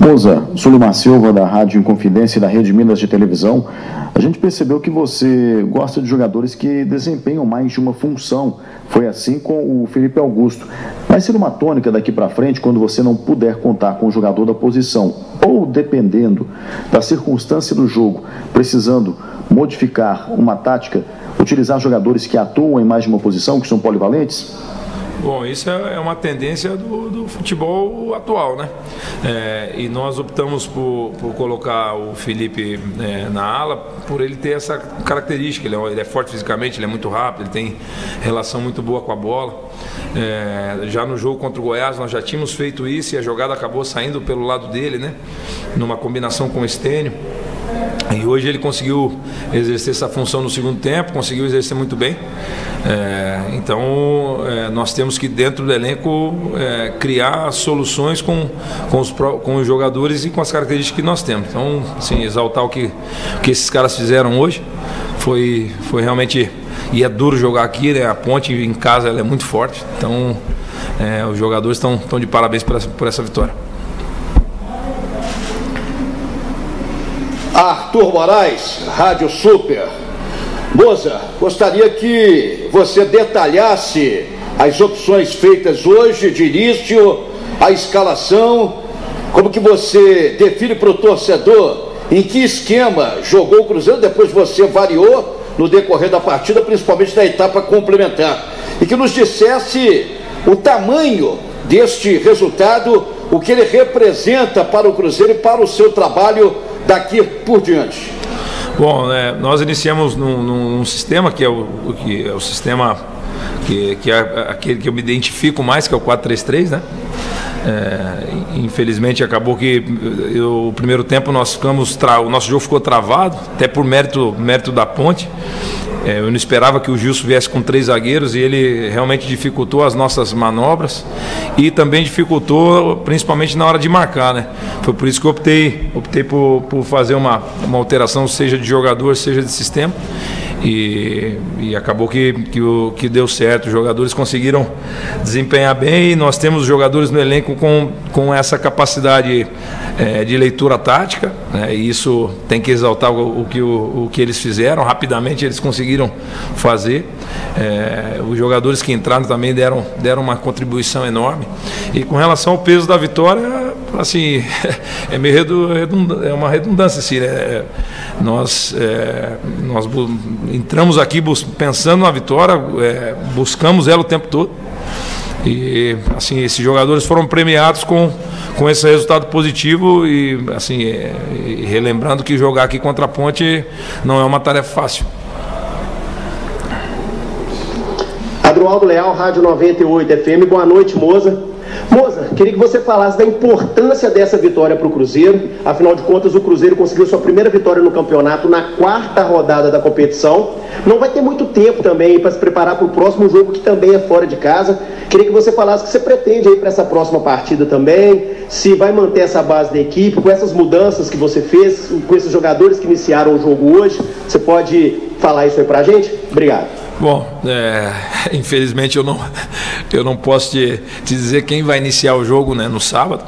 Moza, Sulimar Silva, da Rádio Inconfidência e da Rede Minas de Televisão. A gente percebeu que você gosta de jogadores que desempenham mais de uma função. Foi assim com o Felipe Augusto. Vai ser uma tônica daqui para frente quando você não puder contar com o jogador da posição, ou dependendo da circunstância do jogo, precisando modificar uma tática, utilizar jogadores que atuam em mais de uma posição, que são polivalentes? Bom, isso é, é uma tendência do, do futebol atual, né? É, e nós optamos por, por colocar o Felipe é, na ala por ele ter essa característica. Ele é, ele é, forte fisicamente, ele é muito rápido, ele tem relação muito boa com a bola. É, já no jogo contra o Goiás nós já tínhamos feito isso e a jogada acabou saindo pelo lado dele, né? Numa combinação com o Estênio. E hoje ele conseguiu exercer essa função no segundo tempo, conseguiu exercer muito bem. É, então é, nós temos que dentro do elenco é, criar soluções com, com, os, com os jogadores e com as características que nós temos. Então, assim, exaltar o que, o que esses caras fizeram hoje foi, foi realmente. E é duro jogar aqui, né? A ponte em casa ela é muito forte. Então é, os jogadores estão de parabéns por essa, por essa vitória. Arthur Moraes, Rádio Super. Moza, gostaria que você detalhasse as opções feitas hoje de início, a escalação, como que você define para o torcedor em que esquema jogou o Cruzeiro, depois você variou no decorrer da partida, principalmente na etapa complementar. E que nos dissesse o tamanho deste resultado, o que ele representa para o Cruzeiro e para o seu trabalho daqui por diante? Bom, é, nós iniciamos num, num, sistema que é o, que é o sistema que, que, é aquele que eu me identifico mais, que é o 433, né? É, infelizmente acabou que eu, o primeiro tempo nós ficamos o nosso jogo ficou travado, até por mérito, mérito da ponte. É, eu não esperava que o Gilson viesse com três zagueiros e ele realmente dificultou as nossas manobras e também dificultou principalmente na hora de marcar, né? Foi por isso que eu optei, optei por, por fazer uma, uma alteração, seja de jogador, seja de sistema. E, e, acabou que, que, que deu certo. Os jogadores conseguiram desempenhar bem e nós temos jogadores no elenco com, com essa capacidade é, de leitura tática. Né, e isso tem que exaltar o, o que, o, o, que eles fizeram. Rapidamente eles conseguiram fazer. É, os jogadores que entraram também deram, deram uma contribuição enorme. E com relação ao peso da vitória, assim, é meio é uma redundância assim? Nós, é, nós entramos aqui pensando na vitória, é, buscamos ela o tempo todo. E assim, esses jogadores foram premiados com, com esse resultado positivo e assim, é, e relembrando que jogar aqui contra a Ponte não é uma tarefa fácil. Adroaldo Leal, Rádio 98 FM. Boa noite, Moza. Moza, queria que você falasse da importância dessa vitória para o Cruzeiro. Afinal de contas, o Cruzeiro conseguiu sua primeira vitória no campeonato na quarta rodada da competição. Não vai ter muito tempo também para se preparar para o próximo jogo, que também é fora de casa. Queria que você falasse o que você pretende aí para essa próxima partida também, se vai manter essa base da equipe, com essas mudanças que você fez, com esses jogadores que iniciaram o jogo hoje. Você pode falar isso aí para a gente? Obrigado. Bom, é, infelizmente eu não, eu não posso te, te, dizer quem vai iniciar o jogo né, no sábado.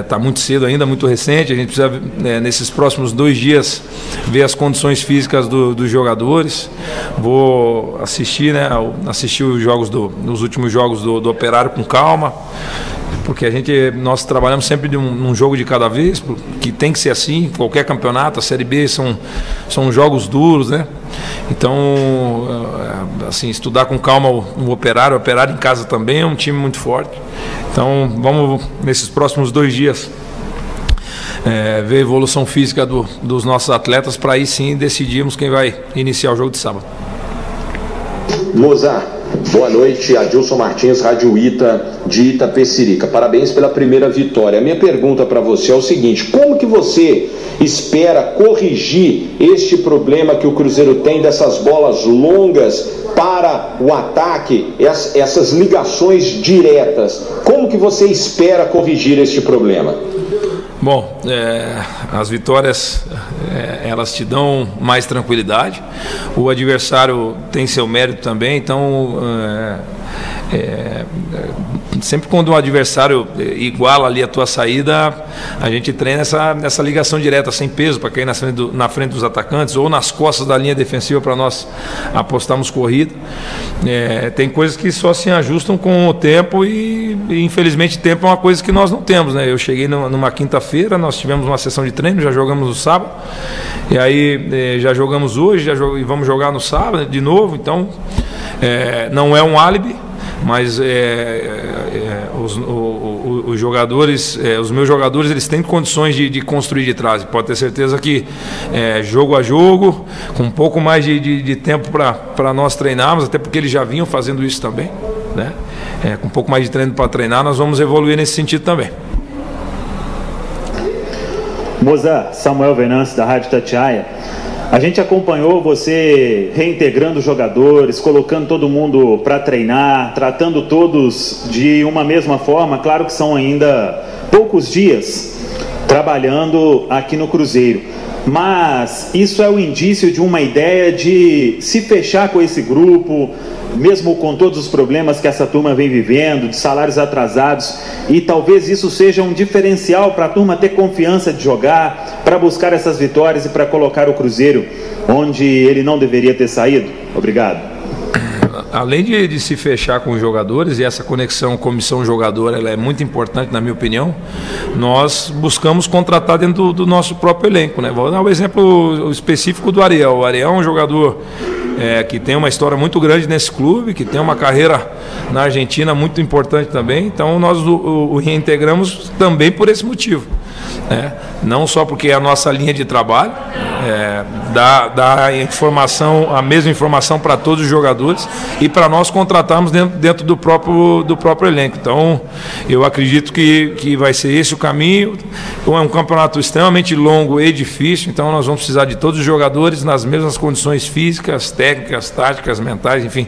Está é, muito cedo ainda, muito recente. A gente precisa, é, nesses próximos dois dias, ver as condições físicas do, dos jogadores. Vou assistir, né, assistir os jogos do, os últimos jogos do, do Operário com calma porque a gente nós trabalhamos sempre de um, num jogo de cada vez, que tem que ser assim, qualquer campeonato, a Série B são, são jogos duros, né? Então, é, assim, estudar com calma o, o operário, o operário em casa também é um time muito forte. Então, vamos nesses próximos dois dias é, ver a evolução física do, dos nossos atletas para aí sim decidirmos quem vai iniciar o jogo de sábado. Mozart, boa noite. Adilson Martins, Rádio Ita de Itapecerica. Parabéns pela primeira vitória. A minha pergunta para você é o seguinte: como que você espera corrigir este problema que o Cruzeiro tem dessas bolas longas para o ataque, essas ligações diretas? Como que você espera corrigir este problema? Bom, é, as vitórias é, elas te dão mais tranquilidade. O adversário tem seu mérito também, então é, é sempre quando o adversário eh, iguala ali a tua saída, a gente treina essa, essa ligação direta sem peso para cair na frente, do, na frente dos atacantes ou nas costas da linha defensiva para nós apostarmos corrida. É, tem coisas que só se ajustam com o tempo e, e, infelizmente tempo é uma coisa que nós não temos, né? Eu cheguei numa quinta-feira, nós tivemos uma sessão de treino, já jogamos no sábado e aí é, já jogamos hoje, já e vamos jogar no sábado de novo, então é, não é um álibi mas é, é, os, o, o, os, jogadores, é, os meus jogadores, eles têm condições de, de construir de trás. Pode ter certeza que é, jogo a jogo, com um pouco mais de, de, de tempo para nós treinarmos, até porque eles já vinham fazendo isso também, né? É, com um pouco mais de treino para treinar, nós vamos evoluir nesse sentido também. Moza, Samuel Venâncio, da Rádio Tatiaia. A gente acompanhou você reintegrando jogadores, colocando todo mundo para treinar, tratando todos de uma mesma forma. Claro que são ainda poucos dias trabalhando aqui no Cruzeiro. Mas isso é o indício de uma ideia de se fechar com esse grupo, mesmo com todos os problemas que essa turma vem vivendo, de salários atrasados, e talvez isso seja um diferencial para a turma ter confiança de jogar, para buscar essas vitórias e para colocar o Cruzeiro onde ele não deveria ter saído? Obrigado além de, de, se fechar com os jogadores, e essa conexão comissão-jogador ela é muito importante, na minha opinião, nós buscamos contratar dentro do, do nosso próprio elenco. Né? Vou dar um exemplo específico do Ariel. O Ariel é um jogador é, que tem uma história muito grande nesse clube, que tem uma carreira na Argentina muito importante também. Então nós o, o, o reintegramos também por esse motivo. Né? Não só porque é a nossa linha de trabalho, é, dá a informação, a mesma informação para todos os jogadores e para nós contratarmos dentro, dentro do, próprio, do próprio elenco. Então, eu acredito que, que vai ser esse o caminho. É um campeonato extremamente longo e difícil, então nós vamos precisar de todos os jogadores nas mesmas condições físicas, técnicas, táticas, mentais, enfim.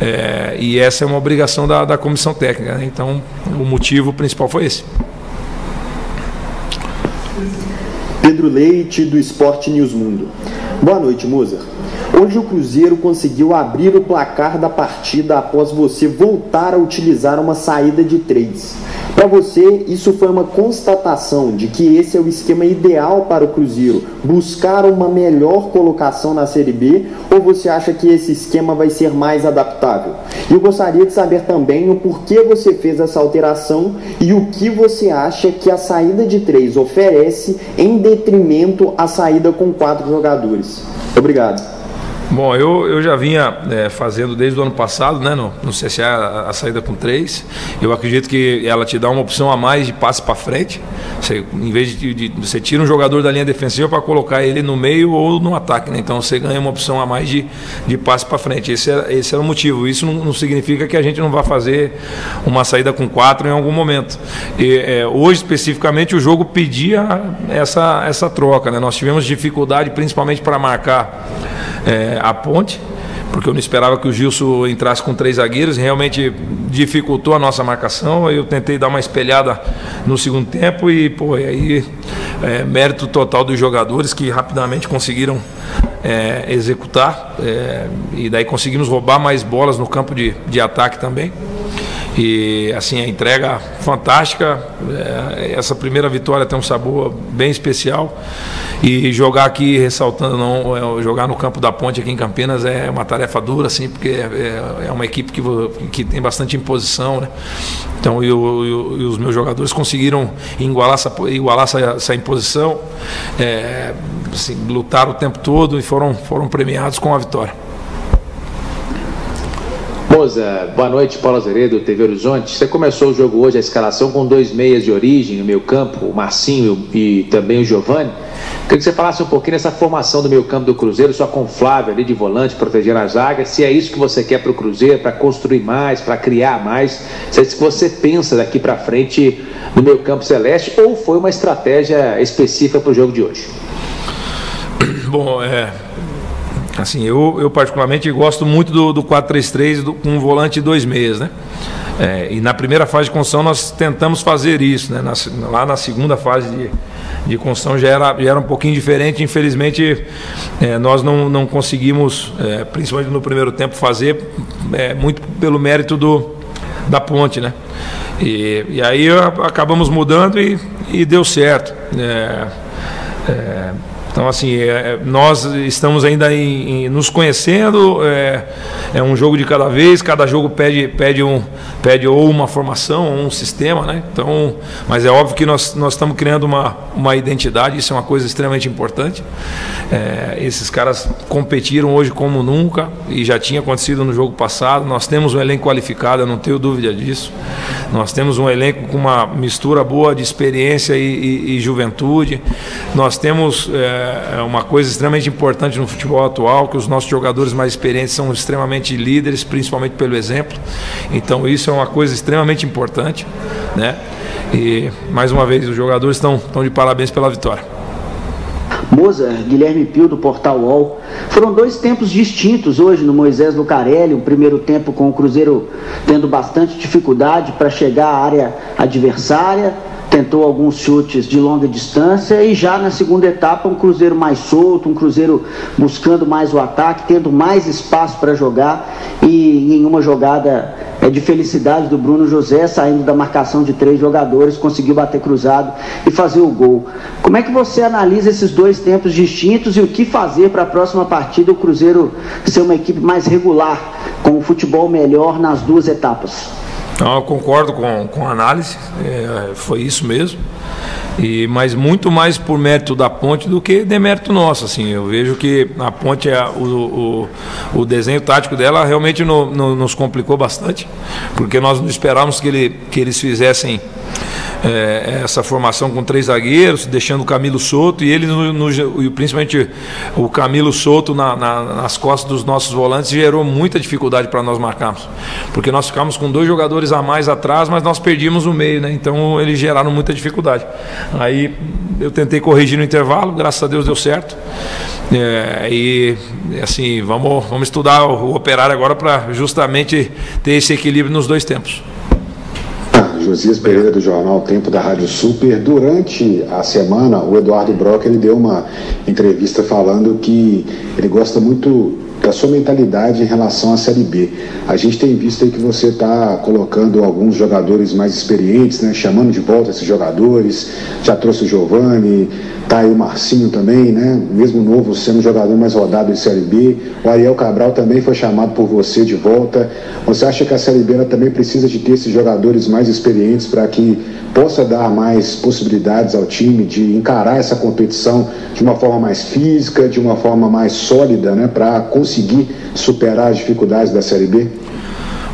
É, e essa é uma obrigação da, da comissão técnica. Né? Então, o motivo principal foi esse. Pedro Leite, do Esporte News Mundo. Boa noite, Moser. Hoje o Cruzeiro conseguiu abrir o placar da partida após você voltar a utilizar uma saída de três. Para você, isso foi uma constatação de que esse é o esquema ideal para o Cruzeiro, buscar uma melhor colocação na Série B, ou você acha que esse esquema vai ser mais adaptável? E eu gostaria de saber também o porquê você fez essa alteração e o que você acha que a saída de três oferece em detrimento à saída com quatro jogadores. Obrigado. Bom, eu, eu já vinha é, fazendo desde o ano passado, né, no, no CSA, a, a, saída com três. Eu acredito que ela te dá uma opção a mais de passe para frente. Você, em vez de, de, Você tira um jogador da linha defensiva para colocar ele no meio ou no ataque, né? Então você ganha uma opção a mais de, de passe para frente. Esse era, esse era o motivo. Isso não, não, significa que a gente não vá fazer uma saída com quatro em algum momento. E, é, hoje, especificamente, o jogo pedia essa, essa troca, né? Nós tivemos dificuldade, principalmente para marcar. É, a ponte, porque eu não esperava que o Gilson entrasse com três zagueiros, realmente dificultou a nossa marcação. Eu tentei dar uma espelhada no segundo tempo e, pô, aí é, mérito total dos jogadores que rapidamente conseguiram é, executar é, e daí conseguimos roubar mais bolas no campo de, de ataque também. E assim, a entrega fantástica. É, essa primeira vitória tem um sabor bem especial. E jogar aqui, ressaltando, não, é, jogar no campo da ponte aqui em Campinas é uma tarefa dura, assim, porque é, é uma equipe que, que tem bastante imposição, né? Então, e, o, e os meus jogadores conseguiram igualar essa, igualar essa, essa imposição, é, assim, lutaram o tempo todo e foram, foram premiados com a vitória. Moza, boa noite, Paulo Azeredo, TV Horizonte. Você começou o jogo hoje, a escalação, com dois meias de origem no meio campo, o Marcinho e também o Giovani. Queria que você falasse um pouquinho dessa formação do meio campo do Cruzeiro, só com o Flávio ali de volante, protegendo a zaga, se é isso que você quer para o Cruzeiro, para construir mais, para criar mais, se é isso que você pensa daqui para frente no meio campo celeste, ou foi uma estratégia específica para o jogo de hoje? Bom, é, Assim, eu, eu particularmente gosto muito do, do 4-3-3 com um volante dois meias, né? É, e na primeira fase de construção nós tentamos fazer isso, né? Na, lá na segunda fase de, de construção já era, já era um pouquinho diferente, infelizmente é, nós não, não conseguimos, é, principalmente no primeiro tempo, fazer é, muito pelo mérito do, da ponte, né? E, e aí acabamos mudando e, e deu certo. É, é, então, assim, é, é, nós estamos ainda em, em, nos conhecendo, é, é, um jogo de cada vez, cada jogo pede, pede, um, pede ou uma formação ou um sistema, né? Então, mas é óbvio que nós, nós estamos criando uma, uma identidade, isso é uma coisa extremamente importante. É, esses caras competiram hoje como nunca e já tinha acontecido no jogo passado. Nós temos um elenco qualificado, eu não tenho dúvida disso. Nós temos um elenco com uma mistura boa de experiência e, e, e juventude. Nós temos. É, é uma coisa extremamente importante no futebol atual, que os nossos jogadores mais experientes são extremamente líderes, principalmente pelo exemplo. Então isso é uma coisa extremamente importante, né? E mais uma vez os jogadores estão, estão de parabéns pela vitória. Moza, Guilherme Pio do Portal UOL. Foram dois tempos distintos hoje no Moisés Lucarelli. O primeiro tempo com o Cruzeiro tendo bastante dificuldade para chegar à área adversária tentou alguns chutes de longa distância e já na segunda etapa um Cruzeiro mais solto, um Cruzeiro buscando mais o ataque, tendo mais espaço para jogar e em uma jogada é, de felicidade do Bruno José, saindo da marcação de três jogadores, conseguiu bater cruzado e fazer o gol. Como é que você analisa esses dois tempos distintos e o que fazer para a próxima partida o Cruzeiro ser uma equipe mais regular, com o futebol melhor nas duas etapas? Então, eu concordo com, com a análise, é, foi isso mesmo. E, mas muito mais por mérito da ponte do que demérito nosso. Assim, eu vejo que a ponte, é, o, o, o desenho tático dela realmente no, no, nos complicou bastante, porque nós não esperávamos que, ele, que eles fizessem é, essa formação com três zagueiros, deixando o Camilo solto e ele, no, no, principalmente o Camilo solto na, na, nas costas dos nossos volantes, gerou muita dificuldade para nós marcarmos. Porque nós ficamos com dois jogadores a mais atrás, mas nós perdíamos o meio, né? Então eles geraram muita dificuldade. Aí eu tentei corrigir no intervalo, graças a Deus deu certo. É, e assim, vamos, vamos estudar o, o operário agora para justamente ter esse equilíbrio nos dois tempos. Josias Pereira do jornal Tempo da Rádio Super. Durante a semana, o Eduardo Brock ele deu uma entrevista falando que ele gosta muito da sua mentalidade em relação à Série B. A gente tem visto aí que você está colocando alguns jogadores mais experientes, né, chamando de volta esses jogadores, já trouxe o Giovani, tá aí o Marcinho também, né, mesmo novo sendo jogador mais rodado em Série B. O Ariel Cabral também foi chamado por você de volta. Você acha que a Série B também precisa de ter esses jogadores mais experientes para que possa dar mais possibilidades ao time de encarar essa competição de uma forma mais física, de uma forma mais sólida, né, para conseguir superar as dificuldades da Série B?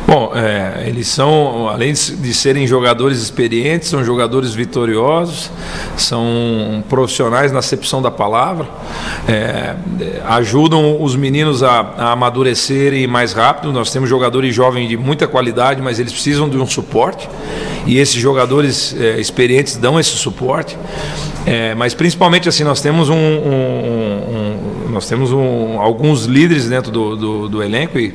Bom, é, eles são, além de serem jogadores experientes, são jogadores vitoriosos, são profissionais na acepção da palavra, é, ajudam os meninos a, a, amadurecerem mais rápido. Nós temos jogadores jovens de muita qualidade, mas eles precisam de um suporte e esses jogadores é, experientes dão esse suporte. É, mas principalmente assim nós temos um, um, um nós temos alguns líderes dentro do, do, do elenco e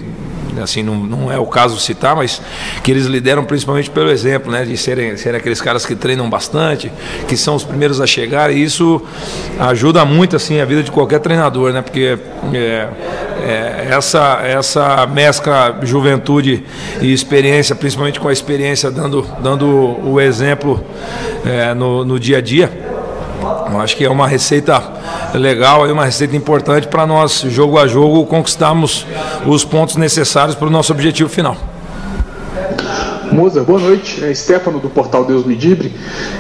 assim, não, não é o caso citar, mas que eles lideram principalmente pelo exemplo, né, de serem, serem aqueles caras que treinam bastante, que são os primeiros a chegar, e isso ajuda muito, assim, a vida de qualquer treinador, né, porque é, é, essa, essa mescla juventude e experiência, principalmente com a experiência dando, dando o exemplo é, no, no dia a dia, acho que é uma receita legal, é uma receita importante para nós, jogo a jogo, conquistarmos os pontos necessários para o nosso objetivo final. Moza, boa noite. É Stefano do portal Deus Medibre.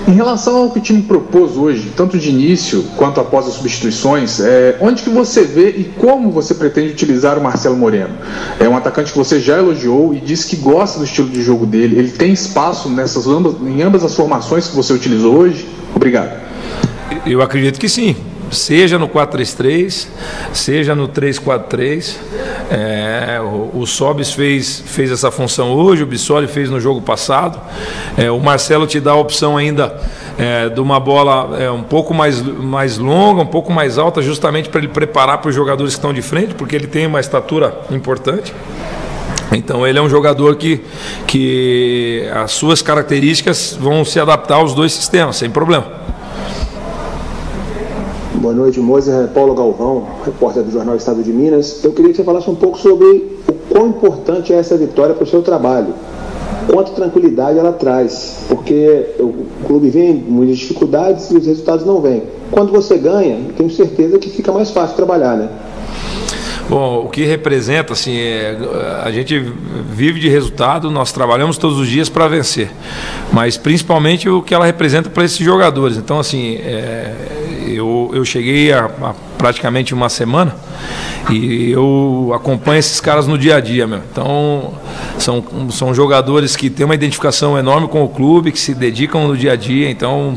Em relação ao que o time propôs hoje, tanto de início quanto após as substituições, é, onde que você vê e como você pretende utilizar o Marcelo Moreno? É um atacante que você já elogiou e disse que gosta do estilo de jogo dele. Ele tem espaço nessas em ambas as formações que você utilizou hoje? Obrigado. Eu acredito que sim. Seja no 4-3-3, seja no 3-4-3. É, o, o Sobis fez, fez essa função hoje, o Bissoli fez no jogo passado. É, o Marcelo te dá a opção ainda é, de uma bola é, um pouco mais, mais longa, um pouco mais alta, justamente para ele preparar para os jogadores que estão de frente, porque ele tem uma estatura importante. Então ele é um jogador que, que as suas características vão se adaptar aos dois sistemas, sem problema. Boa noite, Mozer. Paulo Galvão, repórter do Jornal Estado de Minas. Eu queria que você falasse um pouco sobre o quão importante é essa vitória para o seu trabalho. quanta tranquilidade ela traz, porque o clube vem muitas dificuldades e os resultados não vêm. Quando você ganha, tenho certeza que fica mais fácil trabalhar, né? Bom, o que representa, assim, é, a gente vive de resultado, nós trabalhamos todos os dias para vencer, mas principalmente o que ela representa para esses jogadores. Então, assim, é, eu, eu cheguei a praticamente uma semana e eu acompanho esses caras no dia a dia, meu. Então, são, são jogadores que têm uma identificação enorme com o clube, que se dedicam no dia a dia. Então,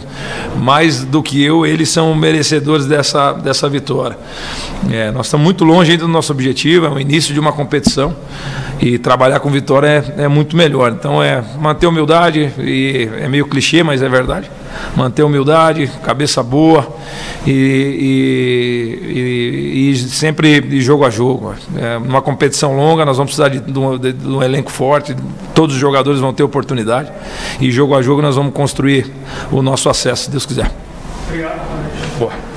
mais do que eu, eles são merecedores dessa, dessa vitória. É, nós estamos muito longe ainda do nosso objetivo, é o início de uma competição e trabalhar com vitória é, é muito melhor. Então, é manter humildade, e é meio clichê, mas é verdade. Manter humildade, cabeça boa e, e, e sempre de jogo a jogo. É uma competição longa, nós vamos precisar de, de, um, de, um, elenco forte, todos os jogadores vão ter oportunidade e jogo a jogo nós vamos construir o nosso acesso, se Deus quiser. Obrigado. Boa.